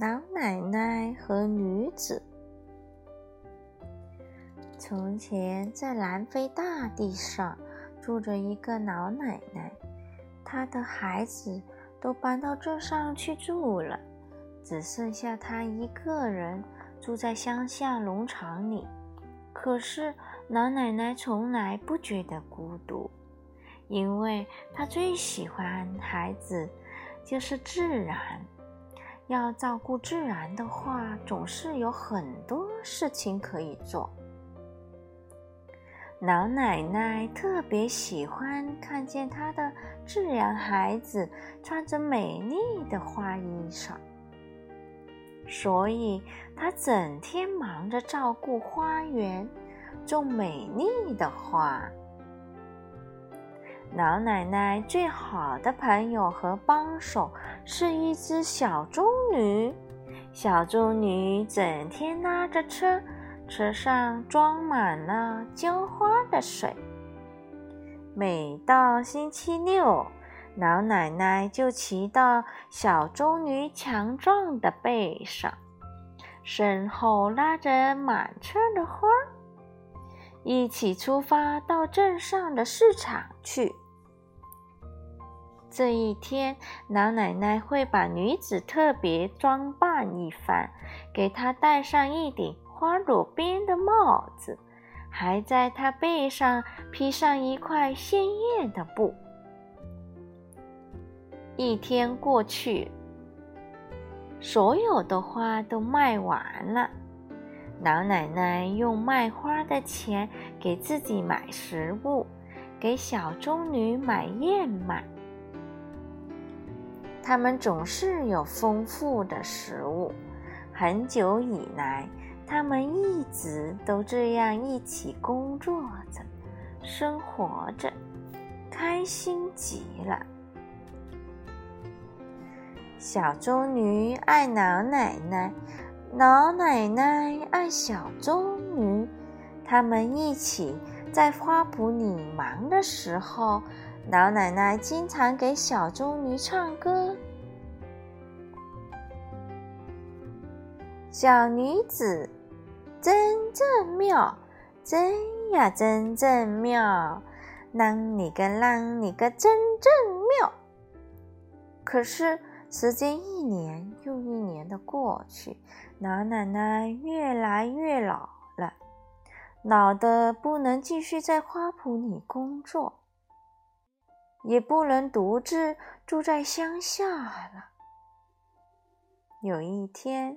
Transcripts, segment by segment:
老奶奶和女子。从前，在南非大地上住着一个老奶奶，她的孩子都搬到镇上去住了，只剩下她一个人住在乡下农场里。可是，老奶奶从来不觉得孤独，因为她最喜欢孩子，就是自然。要照顾自然的话，总是有很多事情可以做。老奶奶特别喜欢看见她的自然孩子穿着美丽的花衣裳，所以她整天忙着照顾花园，种美丽的花。老奶奶最好的朋友和帮手是一只小棕驴。小棕驴整天拉着车，车上装满了浇花的水。每到星期六，老奶奶就骑到小棕驴强壮的背上，身后拉着满车的花，一起出发到镇上的市场去。这一天，老奶奶会把女子特别装扮一番，给她戴上一顶花朵边的帽子，还在她背上披上一块鲜艳的布。一天过去，所有的花都卖完了，老奶奶用卖花的钱给自己买食物，给小棕驴买燕麦。他们总是有丰富的食物。很久以来，他们一直都这样一起工作着、生活着，开心极了。小棕驴爱老奶奶，老奶奶爱小棕榈。他们一起在花圃里忙的时候。老奶奶经常给小棕榈唱歌。小女子真正妙，真呀真正妙，啷你个啷你个真正妙。可是时间一年又一年年的过去，老奶奶越来越老了，老的不能继续在花圃里工作。也不能独自住在乡下了。有一天，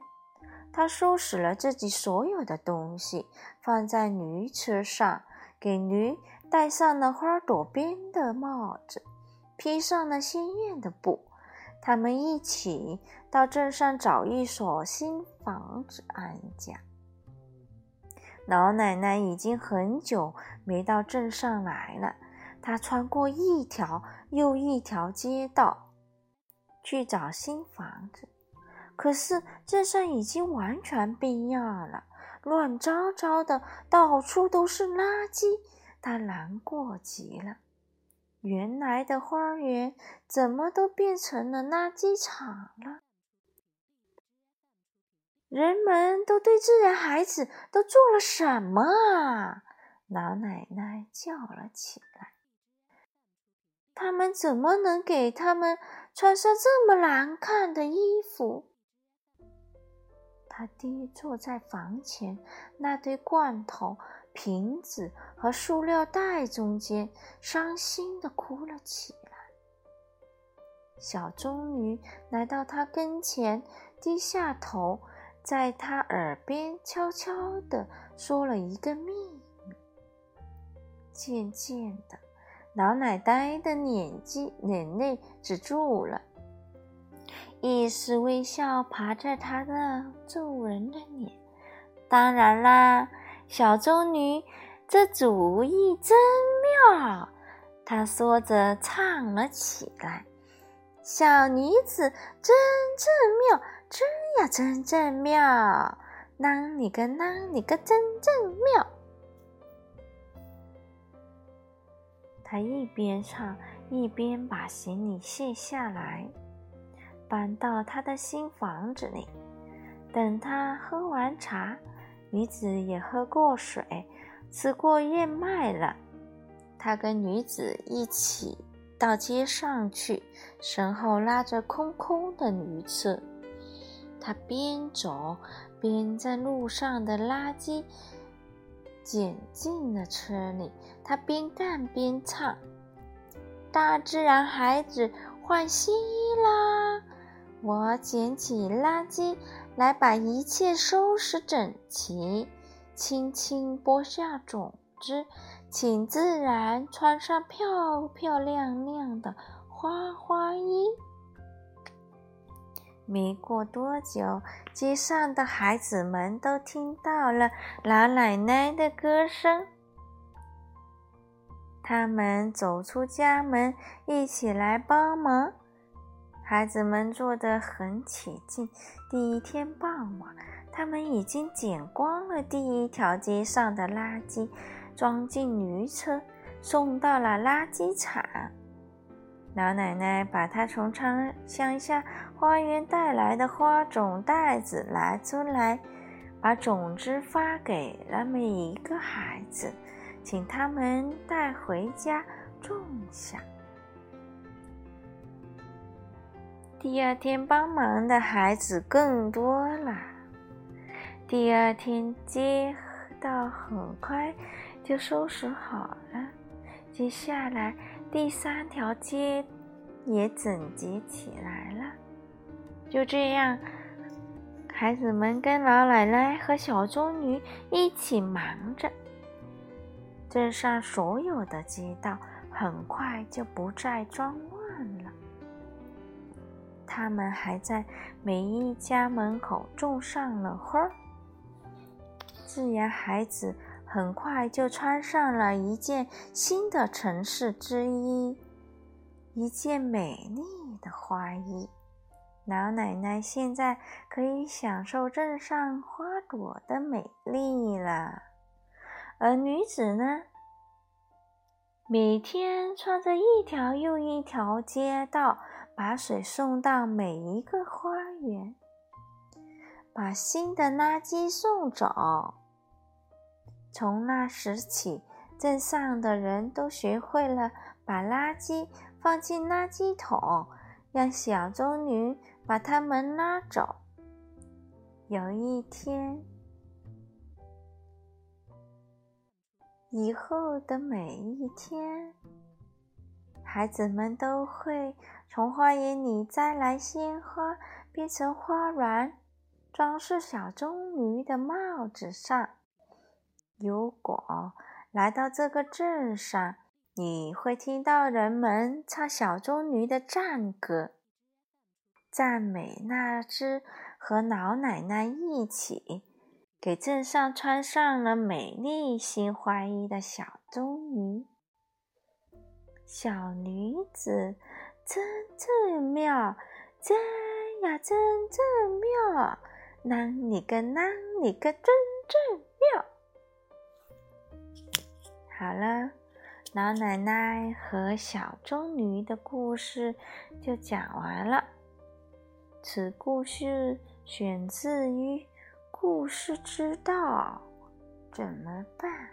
他收拾了自己所有的东西，放在驴车上，给驴戴上了花朵边的帽子，披上了鲜艳的布。他们一起到镇上找一所新房子安家。老奶奶已经很久没到镇上来了。她穿过一条又一条街道，去找新房子。可是镇上已经完全变样了，乱糟糟的，到处都是垃圾。他难过极了。原来的花园怎么都变成了垃圾场了？人们都对自然孩子都做了什么啊？老奶奶叫了起来。他们怎么能给他们穿上这么难看的衣服？他低坐在房前那堆罐头、瓶子和塑料袋中间，伤心的哭了起来。小棕鱼来到他跟前，低下头，在他耳边悄悄地说了一个秘密。渐渐的。老奶奶的眼睛眼泪止住了，一丝微笑爬在他的皱人的脸。当然啦，小棕女，这主意真妙！她说着唱了起来：“小女子真正妙，真呀真正妙，啷里个啷里个真正妙。”他一边唱，一边把行李卸下来，搬到他的新房子里。等他喝完茶，女子也喝过水，吃过燕麦了。他跟女子一起到街上去，身后拉着空空的女厕。他边走边在路上的垃圾捡进了车里。他边干边唱：“大自然，孩子换新衣啦！我捡起垃圾来，把一切收拾整齐，轻轻播下种子。”请自然穿上漂漂亮亮的花花衣。没过多久，街上的孩子们都听到了老奶奶的歌声。他们走出家门，一起来帮忙。孩子们做得很起劲。第一天傍晚，他们已经捡光了第一条街上的垃圾。装进驴车，送到了垃圾场。老奶奶把她从乡乡下花园带来的花种袋子拿出来，把种子发给了每一个孩子，请他们带回家种下。第二天帮忙的孩子更多了。第二天街道很快。就收拾好了。接下来，第三条街也整洁起来了。就这样，孩子们跟老奶奶和小棕榈一起忙着。镇上所有的街道很快就不再脏乱。他们还在每一家门口种上了花。自然，孩子。很快就穿上了一件新的城市之衣，一件美丽的花衣。老奶奶现在可以享受镇上花朵的美丽了，而女子呢，每天穿着一条又一条街道，把水送到每一个花园，把新的垃圾送走。从那时起，镇上的人都学会了把垃圾放进垃圾桶，让小棕驴把它们拉走。有一天，以后的每一天，孩子们都会从花园里摘来鲜花，编成花篮，装饰小棕驴的帽子上。如果来到这个镇上，你会听到人们唱小棕驴的赞歌，赞美那只和老奶奶一起给镇上穿上了美丽新花衣的小棕驴。小女子真正妙，真呀真正妙，啷里个啷里个真正妙。好了，老奶奶和小棕驴的故事就讲完了。此故事选自于《故事之道》，怎么办？